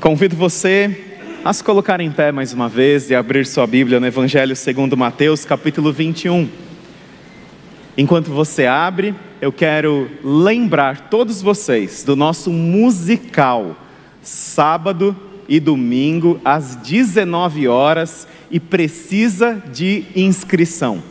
Convido você a se colocar em pé mais uma vez e abrir sua Bíblia no Evangelho segundo Mateus, capítulo 21. Enquanto você abre, eu quero lembrar todos vocês do nosso musical, sábado e domingo, às 19 horas, e precisa de inscrição.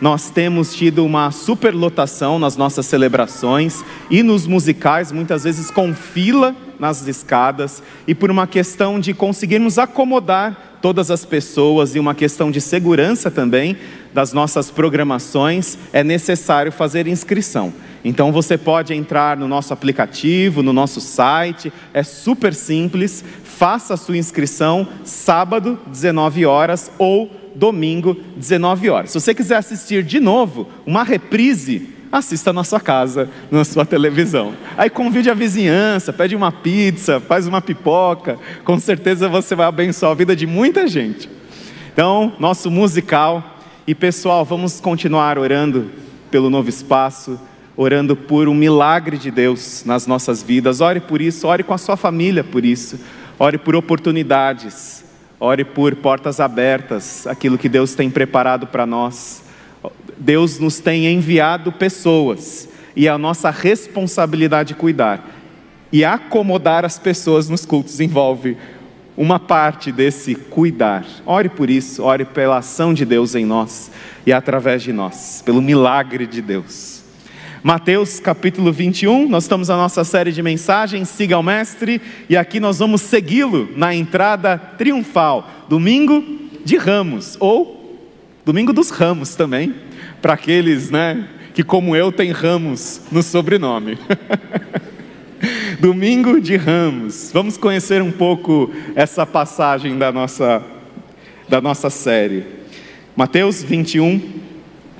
Nós temos tido uma superlotação nas nossas celebrações e nos musicais, muitas vezes com fila nas escadas, e por uma questão de conseguirmos acomodar todas as pessoas e uma questão de segurança também das nossas programações, é necessário fazer inscrição. Então você pode entrar no nosso aplicativo, no nosso site, é super simples, faça a sua inscrição sábado, 19 horas ou domingo, 19 horas. Se você quiser assistir de novo uma reprise, assista na sua casa, na sua televisão. Aí convide a vizinhança, pede uma pizza, faz uma pipoca, com certeza você vai abençoar a vida de muita gente. Então, nosso musical. E pessoal, vamos continuar orando pelo novo espaço, orando por um milagre de Deus nas nossas vidas. Ore por isso, ore com a sua família por isso, ore por oportunidades Ore por portas abertas, aquilo que Deus tem preparado para nós. Deus nos tem enviado pessoas e é a nossa responsabilidade cuidar. E acomodar as pessoas nos cultos envolve uma parte desse cuidar. Ore por isso, ore pela ação de Deus em nós e através de nós, pelo milagre de Deus. Mateus capítulo 21, nós estamos na nossa série de mensagens, siga o Mestre, e aqui nós vamos segui-lo na entrada triunfal, domingo de ramos, ou domingo dos ramos também, para aqueles né, que, como eu, tem ramos no sobrenome. domingo de ramos, vamos conhecer um pouco essa passagem da nossa, da nossa série. Mateus 21,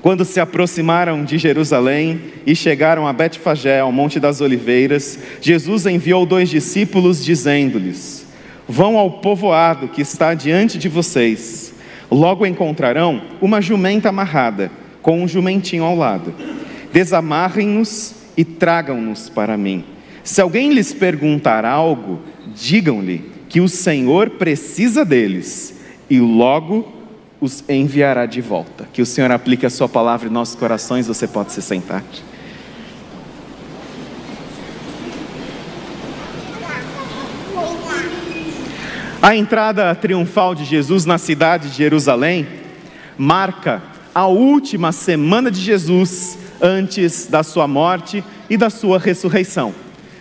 quando se aproximaram de Jerusalém e chegaram a Betfagé, ao Monte das Oliveiras, Jesus enviou dois discípulos, dizendo-lhes: Vão ao povoado que está diante de vocês. Logo encontrarão uma jumenta amarrada, com um jumentinho ao lado. Desamarrem-nos e tragam-nos para mim. Se alguém lhes perguntar algo, digam-lhe que o Senhor precisa deles e logo os enviará de volta. Que o Senhor aplique a Sua palavra em nossos corações. Você pode se sentar. A entrada triunfal de Jesus na cidade de Jerusalém marca a última semana de Jesus antes da sua morte e da sua ressurreição.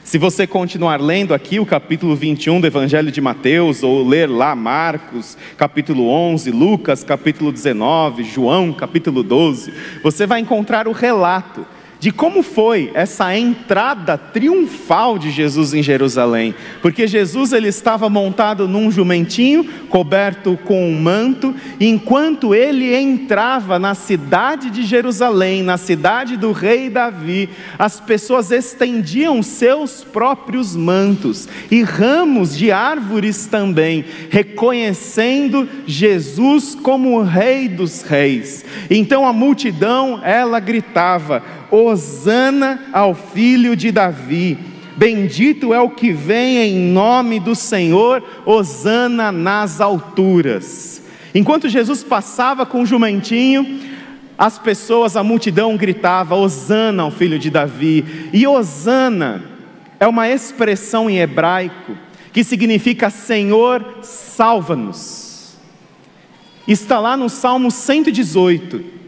Se você continuar lendo aqui o capítulo 21 do Evangelho de Mateus, ou ler lá Marcos, capítulo 11, Lucas, capítulo 19, João, capítulo 12, você vai encontrar o relato de como foi essa entrada triunfal de Jesus em Jerusalém, porque Jesus ele estava montado num jumentinho, coberto com um manto, e enquanto ele entrava na cidade de Jerusalém, na cidade do rei Davi, as pessoas estendiam seus próprios mantos e ramos de árvores também, reconhecendo Jesus como o rei dos reis. Então a multidão ela gritava: Hosana ao filho de Davi. Bendito é o que vem em nome do Senhor, Hosana nas alturas. Enquanto Jesus passava com o jumentinho, as pessoas, a multidão gritava: Hosana ao filho de Davi. E Hosana é uma expressão em hebraico que significa Senhor, salva-nos. Está lá no Salmo 118.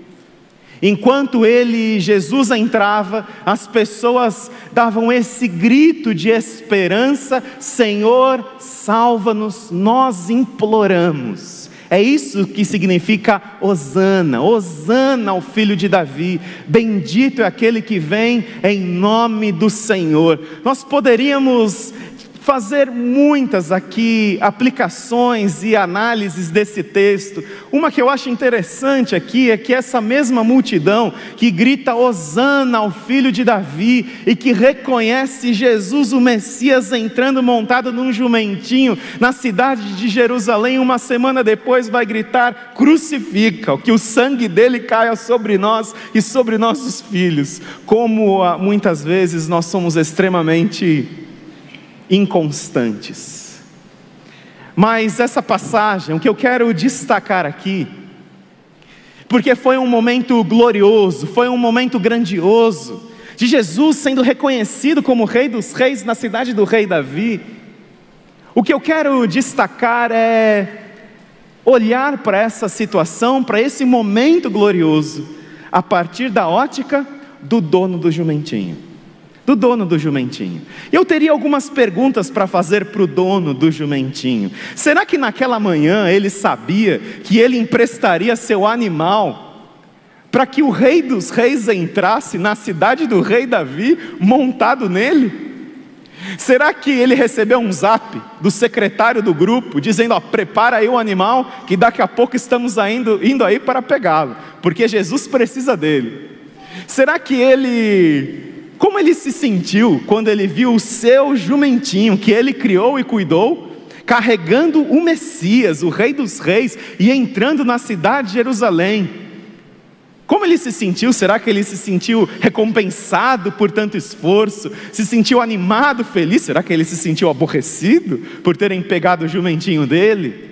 Enquanto ele, Jesus entrava, as pessoas davam esse grito de esperança: Senhor, salva-nos, nós imploramos. É isso que significa Hosana, Hosana ao filho de Davi, bendito é aquele que vem em nome do Senhor. Nós poderíamos fazer muitas aqui aplicações e análises desse texto. Uma que eu acho interessante aqui é que essa mesma multidão que grita Hosana ao filho de Davi e que reconhece Jesus, o Messias, entrando montado num jumentinho na cidade de Jerusalém, uma semana depois vai gritar: crucifica, que o sangue dele caia sobre nós e sobre nossos filhos. Como ah, muitas vezes nós somos extremamente inconstantes. Mas essa passagem, o que eu quero destacar aqui, porque foi um momento glorioso, foi um momento grandioso, de Jesus sendo reconhecido como Rei dos Reis na cidade do Rei Davi. O que eu quero destacar é olhar para essa situação, para esse momento glorioso, a partir da ótica do dono do jumentinho. Do dono do jumentinho. Eu teria algumas perguntas para fazer para o dono do jumentinho. Será que naquela manhã ele sabia que ele emprestaria seu animal para que o rei dos reis entrasse na cidade do rei Davi montado nele? Será que ele recebeu um zap do secretário do grupo dizendo: ó, prepara aí o animal, que daqui a pouco estamos indo, indo aí para pegá-lo, porque Jesus precisa dele? Será que ele, como ele se sentiu quando ele viu o seu jumentinho que ele criou e cuidou, carregando o Messias, o Rei dos Reis, e entrando na cidade de Jerusalém? Como ele se sentiu? Será que ele se sentiu recompensado por tanto esforço? Se sentiu animado, feliz? Será que ele se sentiu aborrecido por terem pegado o jumentinho dele?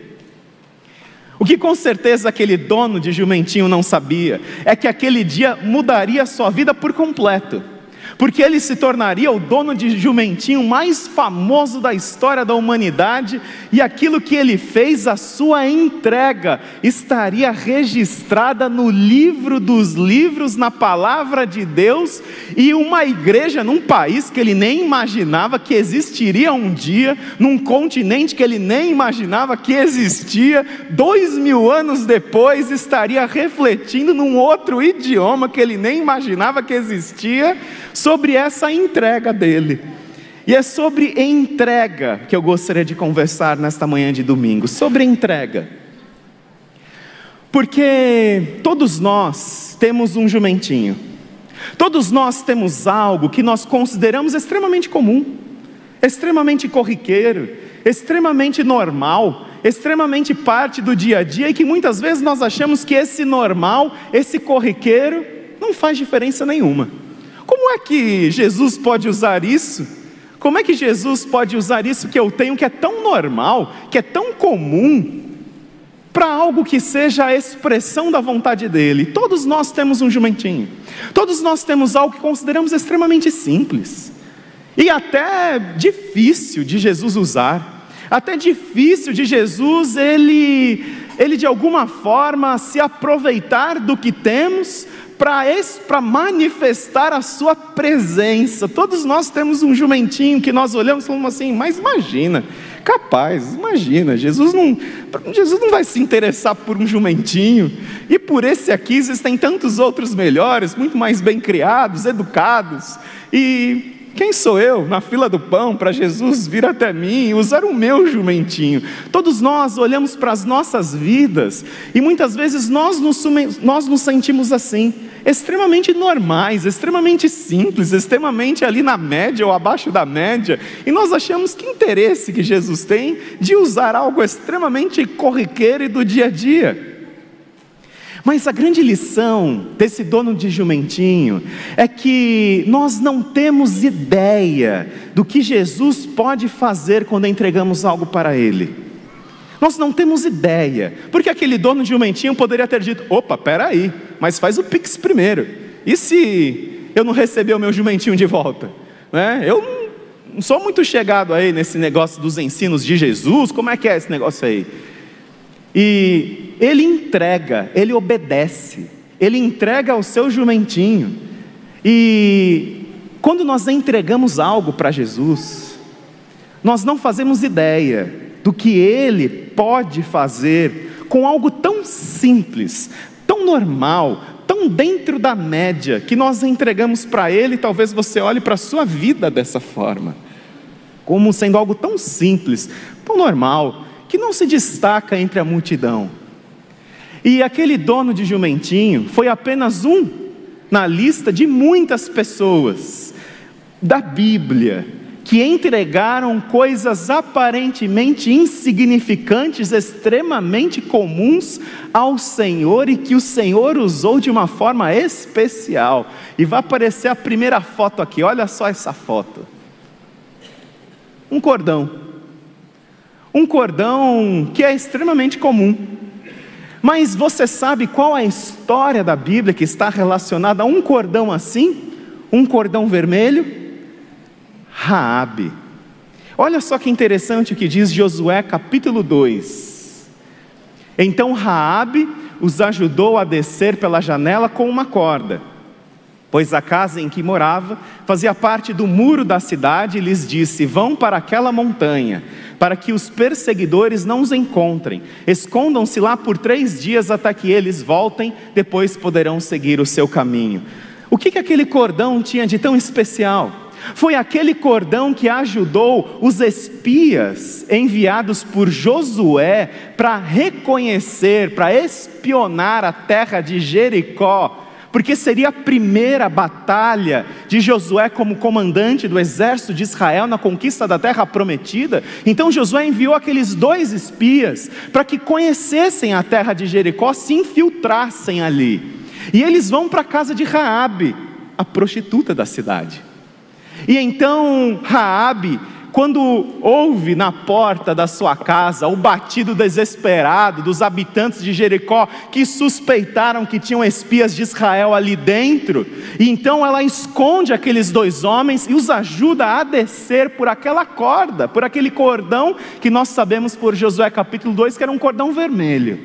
O que com certeza aquele dono de jumentinho não sabia é que aquele dia mudaria a sua vida por completo porque ele se tornaria o dono de jumentinho mais famoso da história da humanidade, e aquilo que ele fez, a sua entrega, estaria registrada no livro dos livros, na palavra de Deus, e uma igreja num país que ele nem imaginava que existiria um dia, num continente que ele nem imaginava que existia, dois mil anos depois estaria refletindo num outro idioma que ele nem imaginava que existia sobre essa entrega dele. E é sobre entrega que eu gostaria de conversar nesta manhã de domingo, sobre entrega. Porque todos nós temos um jumentinho. Todos nós temos algo que nós consideramos extremamente comum, extremamente corriqueiro, extremamente normal, extremamente parte do dia a dia e que muitas vezes nós achamos que esse normal, esse corriqueiro, não faz diferença nenhuma. Como é que Jesus pode usar isso? Como é que Jesus pode usar isso que eu tenho, que é tão normal, que é tão comum, para algo que seja a expressão da vontade dele? Todos nós temos um jumentinho, todos nós temos algo que consideramos extremamente simples e até difícil de Jesus usar, até difícil de Jesus ele, ele de alguma forma se aproveitar do que temos para manifestar a sua presença. Todos nós temos um jumentinho que nós olhamos e falamos assim, mas imagina, capaz, imagina, Jesus não, Jesus não vai se interessar por um jumentinho, e por esse aqui existem tantos outros melhores, muito mais bem criados, educados, e quem sou eu na fila do pão para Jesus vir até mim e usar o meu jumentinho? Todos nós olhamos para as nossas vidas e muitas vezes nós nos, nós nos sentimos assim extremamente normais, extremamente simples, extremamente ali na média ou abaixo da média, e nós achamos que interesse que Jesus tem de usar algo extremamente corriqueiro e do dia a dia. Mas a grande lição desse dono de jumentinho é que nós não temos ideia do que Jesus pode fazer quando entregamos algo para ele. Nós não temos ideia, porque aquele dono de jumentinho poderia ter dito: opa, peraí, mas faz o pix primeiro. E se eu não receber o meu jumentinho de volta? Né? Eu não sou muito chegado aí nesse negócio dos ensinos de Jesus, como é que é esse negócio aí? E ele entrega, ele obedece, ele entrega o seu jumentinho. E quando nós entregamos algo para Jesus, nós não fazemos ideia do que Ele pode fazer com algo tão simples, tão normal, tão dentro da média, que nós entregamos para Ele, talvez você olhe para a sua vida dessa forma, como sendo algo tão simples, tão normal, que não se destaca entre a multidão. E aquele dono de jumentinho foi apenas um na lista de muitas pessoas da Bíblia que entregaram coisas aparentemente insignificantes, extremamente comuns ao Senhor e que o Senhor usou de uma forma especial. E vai aparecer a primeira foto aqui, olha só essa foto. Um cordão. Um cordão que é extremamente comum. Mas você sabe qual a história da Bíblia que está relacionada a um cordão assim? Um cordão vermelho? Raabe. Olha só que interessante o que diz Josué capítulo 2. Então Raabe os ajudou a descer pela janela com uma corda, pois a casa em que morava fazia parte do muro da cidade e lhes disse: Vão para aquela montanha, para que os perseguidores não os encontrem. Escondam-se lá por três dias até que eles voltem, depois poderão seguir o seu caminho. O que, que aquele cordão tinha de tão especial? Foi aquele cordão que ajudou os espias enviados por Josué para reconhecer, para espionar a terra de Jericó, porque seria a primeira batalha de Josué como comandante do exército de Israel na conquista da terra prometida. Então Josué enviou aqueles dois espias para que conhecessem a terra de Jericó, se infiltrassem ali. E eles vão para a casa de Raabe, a prostituta da cidade. E então Raabe, quando ouve na porta da sua casa o batido desesperado dos habitantes de Jericó que suspeitaram que tinham espias de Israel ali dentro, e então ela esconde aqueles dois homens e os ajuda a descer por aquela corda, por aquele cordão que nós sabemos por Josué capítulo 2 que era um cordão vermelho.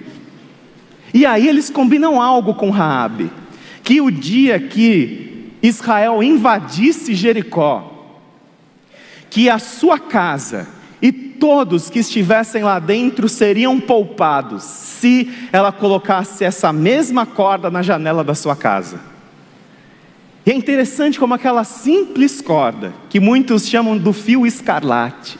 E aí eles combinam algo com Raabe, que o dia que Israel invadisse Jericó, que a sua casa e todos que estivessem lá dentro seriam poupados se ela colocasse essa mesma corda na janela da sua casa. E é interessante como aquela simples corda, que muitos chamam do fio escarlate,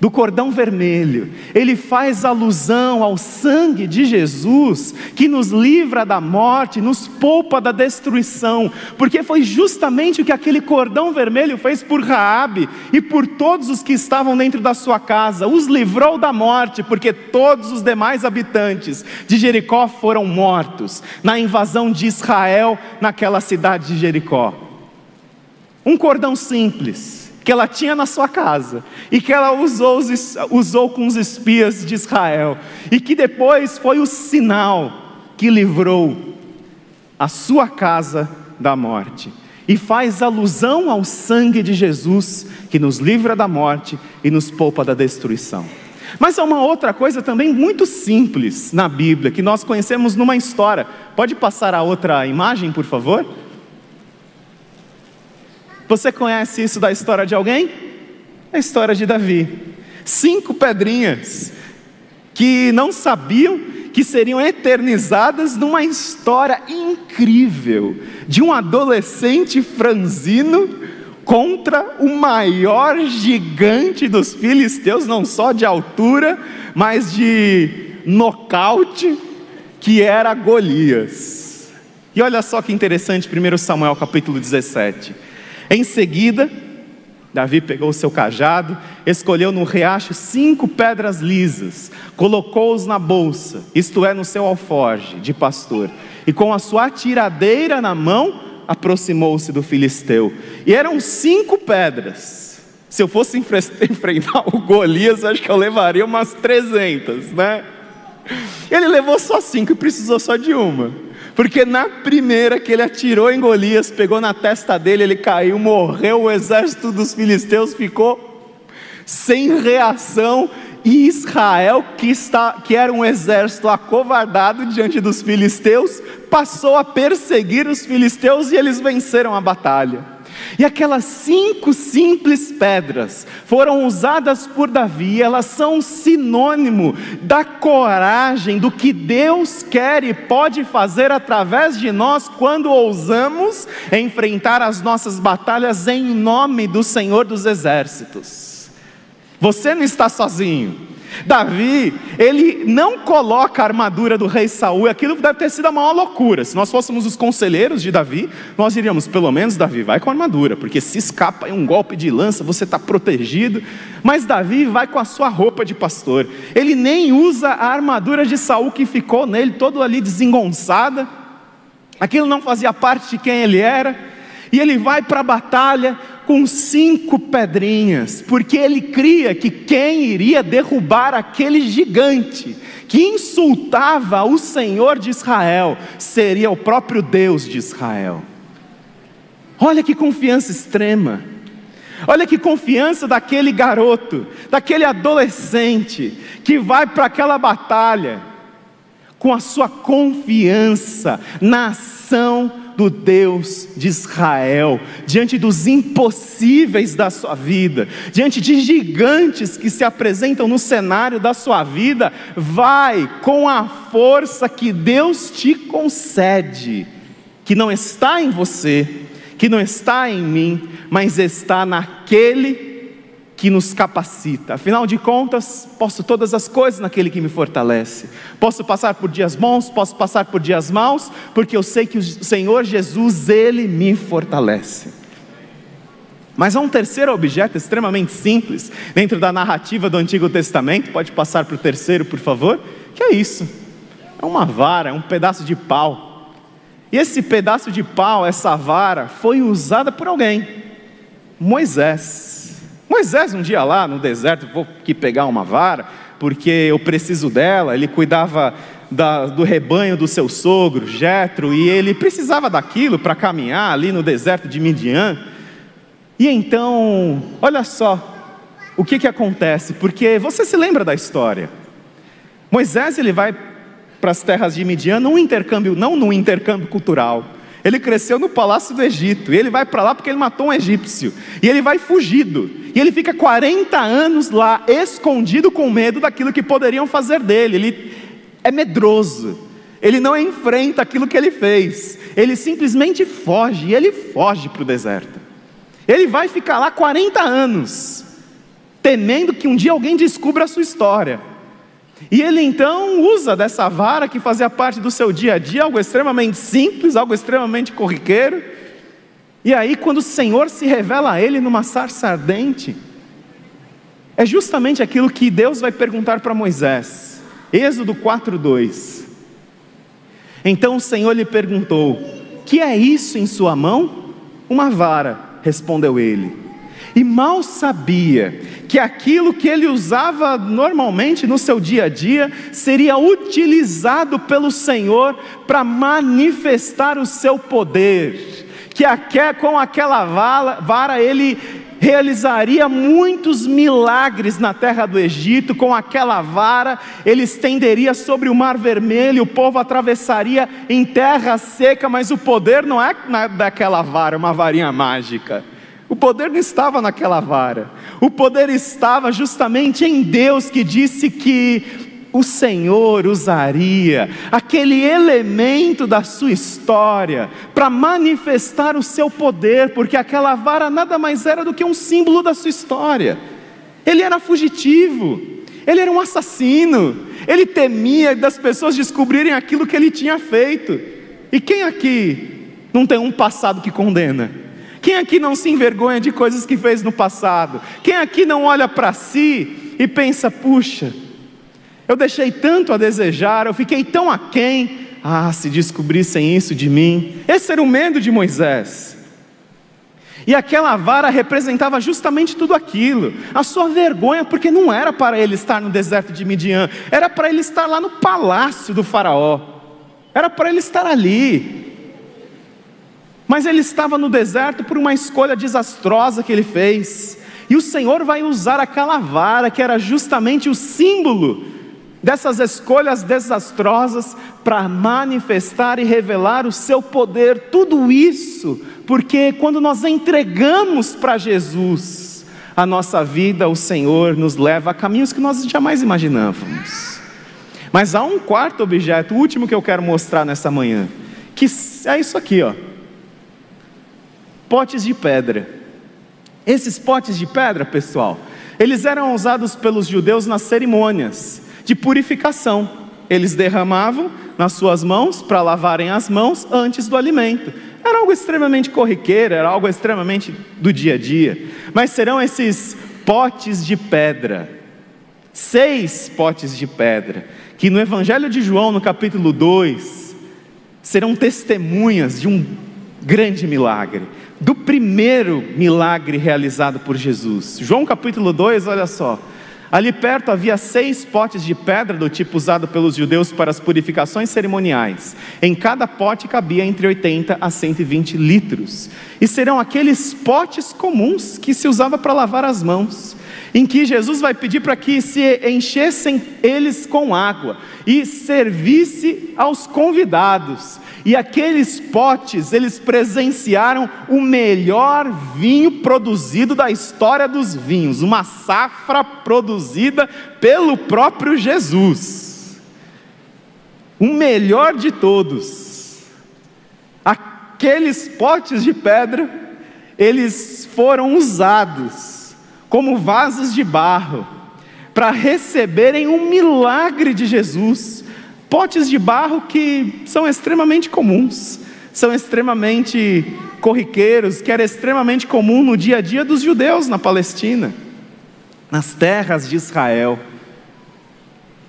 do cordão vermelho, ele faz alusão ao sangue de Jesus, que nos livra da morte, nos poupa da destruição, porque foi justamente o que aquele cordão vermelho fez por Raabe e por todos os que estavam dentro da sua casa, os livrou da morte, porque todos os demais habitantes de Jericó foram mortos na invasão de Israel naquela cidade de Jericó. Um cordão simples, que ela tinha na sua casa e que ela usou, usou com os espias de Israel e que depois foi o sinal que livrou a sua casa da morte. E faz alusão ao sangue de Jesus que nos livra da morte e nos poupa da destruição. Mas há uma outra coisa também muito simples na Bíblia que nós conhecemos numa história. Pode passar a outra imagem, por favor? Você conhece isso da história de alguém? A história de Davi. Cinco pedrinhas que não sabiam que seriam eternizadas numa história incrível de um adolescente franzino contra o maior gigante dos filisteus, não só de altura, mas de nocaute, que era Golias. E olha só que interessante, 1 Samuel capítulo 17. Em seguida, Davi pegou o seu cajado, escolheu no riacho cinco pedras lisas, colocou-os na bolsa, isto é, no seu alforge de pastor, e com a sua tiradeira na mão, aproximou-se do filisteu. E eram cinco pedras. Se eu fosse enfrentar o Golias, acho que eu levaria umas 300, né? Ele levou só cinco e precisou só de uma. Porque na primeira que ele atirou em Golias, pegou na testa dele, ele caiu, morreu, o exército dos filisteus ficou sem reação e Israel, que, está, que era um exército acovardado diante dos filisteus, passou a perseguir os filisteus e eles venceram a batalha. E aquelas cinco simples pedras foram usadas por Davi, elas são sinônimo da coragem, do que Deus quer e pode fazer através de nós quando ousamos enfrentar as nossas batalhas em nome do Senhor dos Exércitos. Você não está sozinho. Davi, ele não coloca a armadura do rei Saul, aquilo deve ter sido a maior loucura. Se nós fôssemos os conselheiros de Davi, nós diríamos, pelo menos Davi, vai com a armadura, porque se escapa um golpe de lança, você está protegido. Mas Davi vai com a sua roupa de pastor. Ele nem usa a armadura de Saul que ficou nele, todo ali desengonçada. Aquilo não fazia parte de quem ele era. E ele vai para a batalha com cinco pedrinhas, porque ele cria que quem iria derrubar aquele gigante que insultava o Senhor de Israel seria o próprio Deus de Israel. Olha que confiança extrema. Olha que confiança daquele garoto, daquele adolescente que vai para aquela batalha com a sua confiança na ação do Deus de Israel, diante dos impossíveis da sua vida, diante de gigantes que se apresentam no cenário da sua vida, vai com a força que Deus te concede, que não está em você, que não está em mim, mas está naquele que nos capacita. Afinal de contas, posso todas as coisas naquele que me fortalece. Posso passar por dias bons, posso passar por dias maus, porque eu sei que o Senhor Jesus, ele me fortalece. Mas há um terceiro objeto extremamente simples dentro da narrativa do Antigo Testamento. Pode passar para o terceiro, por favor? Que é isso? É uma vara, é um pedaço de pau. E esse pedaço de pau, essa vara, foi usada por alguém, Moisés. Moisés, um dia lá no deserto, vou aqui pegar uma vara, porque eu preciso dela. Ele cuidava da, do rebanho do seu sogro, Jetro, e ele precisava daquilo para caminhar ali no deserto de Midian. E então, olha só o que, que acontece, porque você se lembra da história. Moisés ele vai para as terras de Midian num intercâmbio, não num intercâmbio cultural. Ele cresceu no palácio do Egito, e ele vai para lá porque ele matou um egípcio, e ele vai fugido, e ele fica 40 anos lá, escondido com medo daquilo que poderiam fazer dele. Ele é medroso, ele não enfrenta aquilo que ele fez, ele simplesmente foge, e ele foge para o deserto. Ele vai ficar lá 40 anos, temendo que um dia alguém descubra a sua história. E ele então usa dessa vara que fazia parte do seu dia a dia, algo extremamente simples, algo extremamente corriqueiro. E aí, quando o Senhor se revela a ele numa sarça ardente, é justamente aquilo que Deus vai perguntar para Moisés. Êxodo 4:2. Então o Senhor lhe perguntou: "Que é isso em sua mão?" "Uma vara", respondeu ele. E mal sabia que aquilo que ele usava normalmente no seu dia a dia seria utilizado pelo Senhor para manifestar o seu poder. Que com aquela vara ele realizaria muitos milagres na terra do Egito, com aquela vara ele estenderia sobre o mar vermelho, o povo atravessaria em terra seca, mas o poder não é daquela vara, uma varinha mágica. O poder não estava naquela vara, o poder estava justamente em Deus que disse que o Senhor usaria aquele elemento da sua história para manifestar o seu poder, porque aquela vara nada mais era do que um símbolo da sua história. Ele era fugitivo, ele era um assassino, ele temia das pessoas descobrirem aquilo que ele tinha feito. E quem aqui não tem um passado que condena? Quem aqui não se envergonha de coisas que fez no passado? Quem aqui não olha para si e pensa: puxa, eu deixei tanto a desejar, eu fiquei tão aquém. Ah, se descobrissem isso de mim. Esse era o medo de Moisés. E aquela vara representava justamente tudo aquilo, a sua vergonha, porque não era para ele estar no deserto de Midian, era para ele estar lá no palácio do Faraó, era para ele estar ali, mas ele estava no deserto por uma escolha desastrosa que ele fez. E o Senhor vai usar aquela vara que era justamente o símbolo dessas escolhas desastrosas para manifestar e revelar o seu poder. Tudo isso porque quando nós entregamos para Jesus a nossa vida, o Senhor nos leva a caminhos que nós jamais imaginávamos. Mas há um quarto objeto, o último que eu quero mostrar nessa manhã, que é isso aqui, ó potes de pedra. Esses potes de pedra, pessoal, eles eram usados pelos judeus nas cerimônias de purificação. Eles derramavam nas suas mãos para lavarem as mãos antes do alimento. Era algo extremamente corriqueiro, era algo extremamente do dia a dia. Mas serão esses potes de pedra, seis potes de pedra, que no Evangelho de João, no capítulo 2, serão testemunhas de um grande milagre, do primeiro milagre realizado por Jesus. João capítulo 2, olha só. Ali perto havia seis potes de pedra do tipo usado pelos judeus para as purificações cerimoniais. Em cada pote cabia entre 80 a 120 litros. E serão aqueles potes comuns que se usava para lavar as mãos em que Jesus vai pedir para que se enchessem eles com água e servisse aos convidados. E aqueles potes, eles presenciaram o melhor vinho produzido da história dos vinhos, uma safra produzida pelo próprio Jesus. O melhor de todos. Aqueles potes de pedra, eles foram usados como vasos de barro, para receberem um milagre de Jesus. Potes de barro que são extremamente comuns, são extremamente corriqueiros, que era extremamente comum no dia a dia dos judeus na Palestina, nas terras de Israel.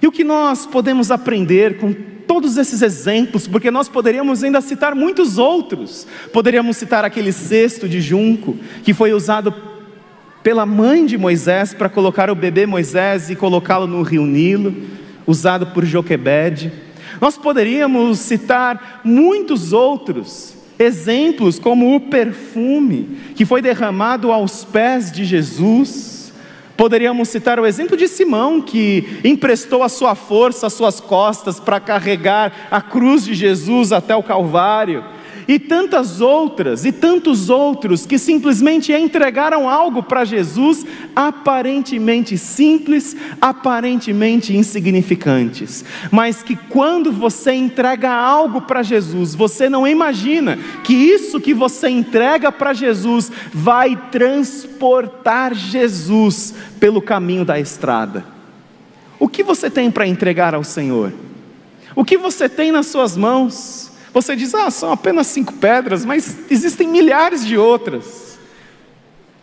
E o que nós podemos aprender com todos esses exemplos, porque nós poderíamos ainda citar muitos outros. Poderíamos citar aquele cesto de junco que foi usado pela mãe de Moisés para colocar o bebê Moisés e colocá-lo no rio Nilo, usado por Joquebede. Nós poderíamos citar muitos outros exemplos, como o perfume que foi derramado aos pés de Jesus. Poderíamos citar o exemplo de Simão, que emprestou a sua força, as suas costas, para carregar a cruz de Jesus até o Calvário e tantas outras, e tantos outros que simplesmente entregaram algo para Jesus, aparentemente simples, aparentemente insignificantes, mas que quando você entrega algo para Jesus, você não imagina que isso que você entrega para Jesus vai transportar Jesus pelo caminho da estrada. O que você tem para entregar ao Senhor? O que você tem nas suas mãos? Você diz, ah, são apenas cinco pedras, mas existem milhares de outras.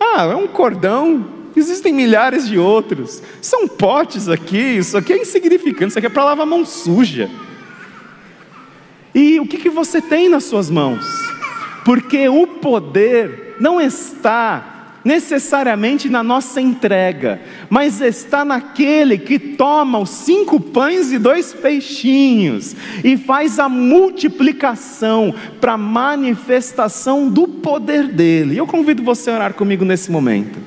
Ah, é um cordão, existem milhares de outros. São potes aqui, isso aqui é insignificante, isso aqui é para lavar mão suja. E o que, que você tem nas suas mãos? Porque o poder não está necessariamente na nossa entrega, mas está naquele que toma os cinco pães e dois peixinhos e faz a multiplicação para a manifestação do poder dele. Eu convido você a orar comigo nesse momento.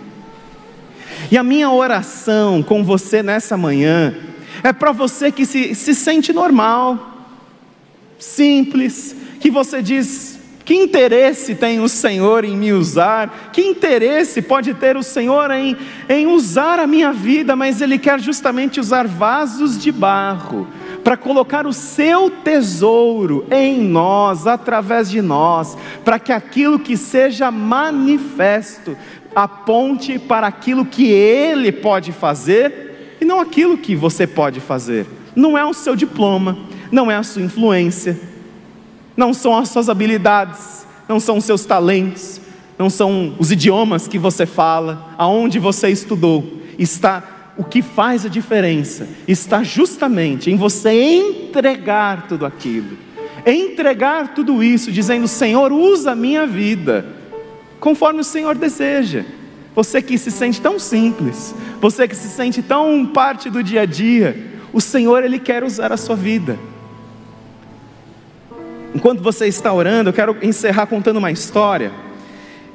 E a minha oração com você nessa manhã é para você que se, se sente normal, simples, que você diz, que interesse tem o Senhor em me usar? Que interesse pode ter o Senhor em, em usar a minha vida? Mas Ele quer justamente usar vasos de barro para colocar o seu tesouro em nós, através de nós, para que aquilo que seja manifesto aponte para aquilo que Ele pode fazer e não aquilo que você pode fazer. Não é o seu diploma, não é a sua influência não são as suas habilidades, não são os seus talentos, não são os idiomas que você fala, aonde você estudou. Está o que faz a diferença está justamente em você entregar tudo aquilo. Entregar tudo isso, dizendo: Senhor, usa a minha vida, conforme o Senhor deseja. Você que se sente tão simples, você que se sente tão parte do dia a dia, o Senhor, Ele quer usar a sua vida. Enquanto você está orando, eu quero encerrar contando uma história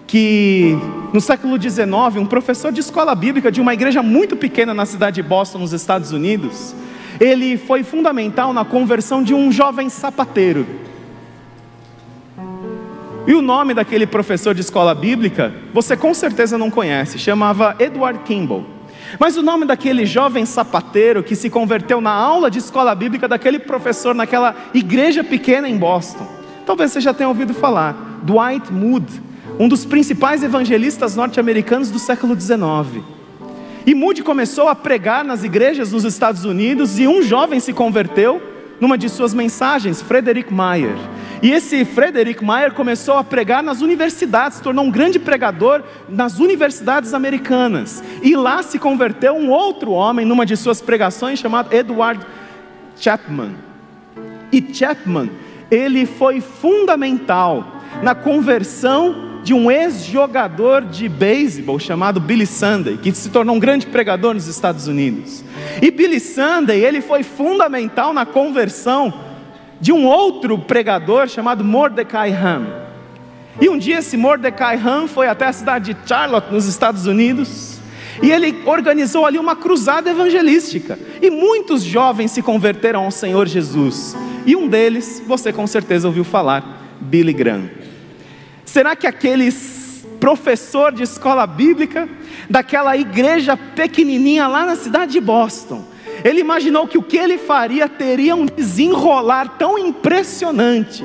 que no século XIX, um professor de escola bíblica de uma igreja muito pequena na cidade de Boston, nos Estados Unidos, ele foi fundamental na conversão de um jovem sapateiro. E o nome daquele professor de escola bíblica, você com certeza não conhece, chamava Edward Kimball. Mas o nome daquele jovem sapateiro que se converteu na aula de escola bíblica daquele professor naquela igreja pequena em Boston, talvez você já tenha ouvido falar, Dwight Moody, um dos principais evangelistas norte-americanos do século XIX. E Moody começou a pregar nas igrejas nos Estados Unidos e um jovem se converteu numa de suas mensagens, Frederick Meyer. E esse Frederick Meyer começou a pregar nas universidades, se tornou um grande pregador nas universidades americanas. E lá se converteu um outro homem numa de suas pregações chamado Edward Chapman. E Chapman, ele foi fundamental na conversão de um ex-jogador de beisebol chamado Billy Sunday, que se tornou um grande pregador nos Estados Unidos. E Billy Sunday, ele foi fundamental na conversão de um outro pregador chamado Mordecai Ham. E um dia esse Mordecai Ham foi até a cidade de Charlotte, nos Estados Unidos, e ele organizou ali uma cruzada evangelística. E muitos jovens se converteram ao Senhor Jesus. E um deles, você com certeza ouviu falar, Billy Graham. Será que aqueles professor de escola bíblica daquela igreja pequenininha lá na cidade de Boston, ele imaginou que o que ele faria teria um desenrolar tão impressionante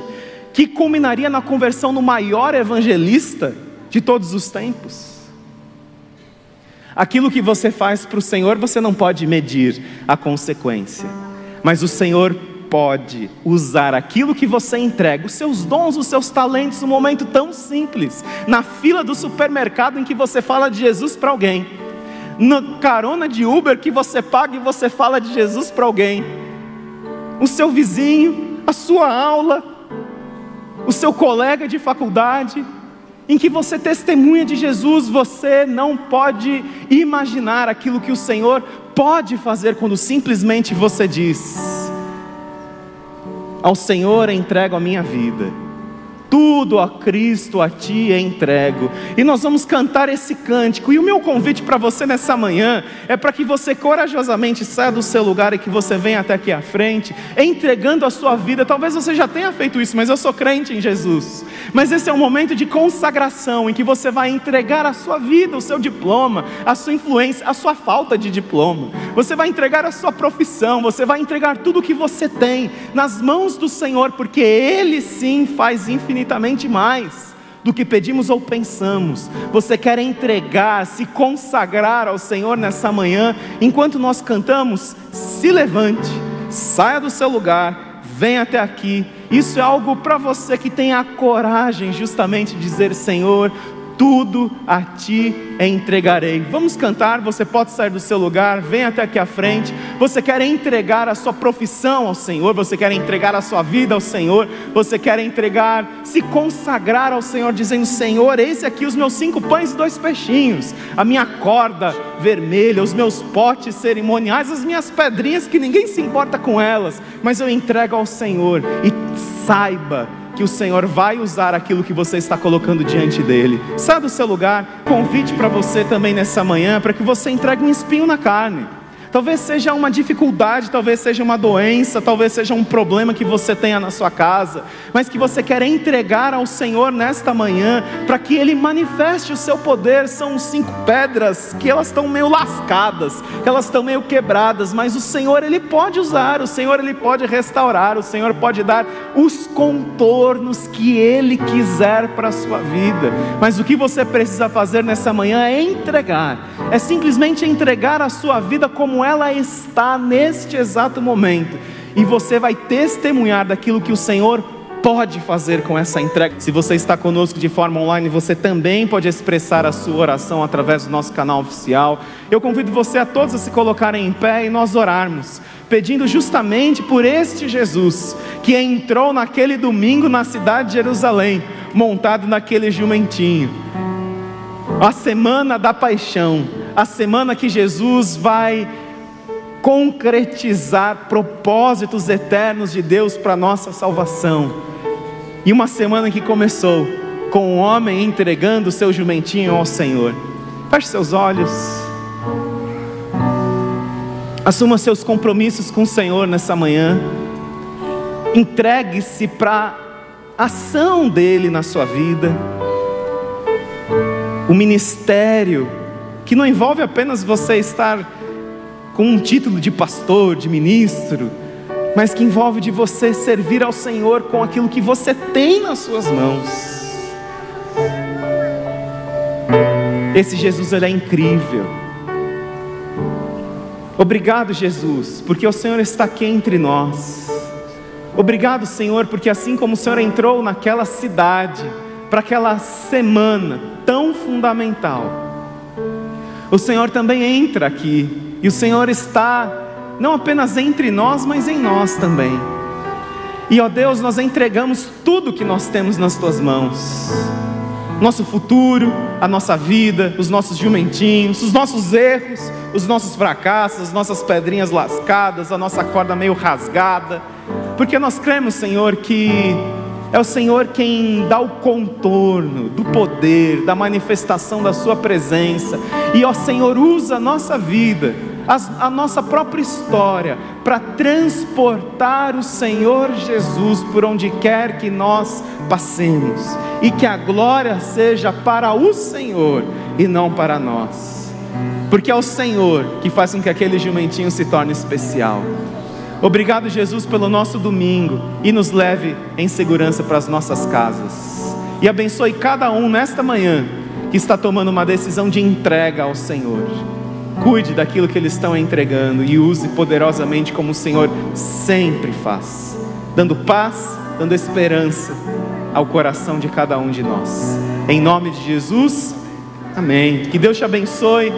que culminaria na conversão no maior evangelista de todos os tempos? Aquilo que você faz para o Senhor, você não pode medir a consequência, mas o Senhor pode usar aquilo que você entrega, os seus dons, os seus talentos, um momento tão simples, na fila do supermercado em que você fala de Jesus para alguém, na carona de Uber que você paga e você fala de Jesus para alguém, o seu vizinho, a sua aula, o seu colega de faculdade, em que você testemunha de Jesus, você não pode imaginar aquilo que o Senhor pode fazer quando simplesmente você diz: ao Senhor entrego a minha vida. Tudo a Cristo, a Ti entrego. E nós vamos cantar esse cântico. E o meu convite para você nessa manhã é para que você corajosamente saia do seu lugar e que você venha até aqui à frente, entregando a sua vida. Talvez você já tenha feito isso, mas eu sou crente em Jesus. Mas esse é um momento de consagração em que você vai entregar a sua vida, o seu diploma, a sua influência, a sua falta de diploma. Você vai entregar a sua profissão, você vai entregar tudo o que você tem nas mãos do Senhor, porque Ele sim faz infinitamente mais do que pedimos ou pensamos. Você quer entregar, se consagrar ao Senhor nessa manhã, enquanto nós cantamos, se levante, saia do seu lugar, venha até aqui isso é algo para você que tem a coragem justamente de dizer: Senhor, tudo a ti entregarei. Vamos cantar, você pode sair do seu lugar, vem até aqui à frente. Você quer entregar a sua profissão ao Senhor, você quer entregar a sua vida ao Senhor, você quer entregar, se consagrar ao Senhor, dizendo: Senhor, esse aqui os meus cinco pães e dois peixinhos, a minha corda vermelha, os meus potes cerimoniais, as minhas pedrinhas que ninguém se importa com elas, mas eu entrego ao Senhor e saiba que o Senhor vai usar aquilo que você está colocando diante dele. Saia do seu lugar, convite para você também nessa manhã, para que você entregue um espinho na carne. Talvez seja uma dificuldade, talvez seja uma doença, talvez seja um problema que você tenha na sua casa, mas que você quer entregar ao Senhor nesta manhã, para que Ele manifeste o seu poder. São cinco pedras que elas estão meio lascadas, elas estão meio quebradas, mas o Senhor Ele pode usar, o Senhor Ele pode restaurar, o Senhor pode dar os contornos que Ele quiser para a sua vida. Mas o que você precisa fazer nessa manhã é entregar, é simplesmente entregar a sua vida como ela está neste exato momento, e você vai testemunhar daquilo que o Senhor pode fazer com essa entrega. Se você está conosco de forma online, você também pode expressar a sua oração através do nosso canal oficial. Eu convido você a todos a se colocarem em pé e nós orarmos, pedindo justamente por este Jesus que entrou naquele domingo na cidade de Jerusalém, montado naquele jumentinho. A semana da paixão, a semana que Jesus vai concretizar propósitos eternos de Deus para nossa salvação. E uma semana que começou com um homem entregando o seu jumentinho ao Senhor. Feche seus olhos. Assuma seus compromissos com o Senhor nessa manhã. Entregue-se para a ação dele na sua vida. O ministério que não envolve apenas você estar com um título de pastor, de ministro, mas que envolve de você servir ao Senhor com aquilo que você tem nas suas mãos. Esse Jesus ele é incrível. Obrigado, Jesus, porque o Senhor está aqui entre nós. Obrigado, Senhor, porque assim como o Senhor entrou naquela cidade, para aquela semana tão fundamental, o Senhor também entra aqui e o Senhor está não apenas entre nós, mas em nós também. E ó Deus, nós entregamos tudo que nós temos nas tuas mãos. Nosso futuro, a nossa vida, os nossos jumentinhos, os nossos erros, os nossos fracassos, as nossas pedrinhas lascadas, a nossa corda meio rasgada. Porque nós cremos, Senhor, que é o Senhor quem dá o contorno do poder, da manifestação da Sua presença. E ó Senhor, usa a nossa vida a, nossa própria história para transportar o Senhor Jesus por onde quer que nós passemos, e que a glória seja para o Senhor e não para nós, porque é o Senhor que faz com que aquele jumentinho se torne especial. Obrigado, Jesus, pelo nosso domingo e nos leve em segurança para as nossas casas. E abençoe cada um nesta manhã que está tomando uma decisão de entrega ao Senhor. Cuide daquilo que eles estão entregando e use poderosamente como o Senhor sempre faz, dando paz, dando esperança ao coração de cada um de nós. Em nome de Jesus, amém. Que Deus te abençoe.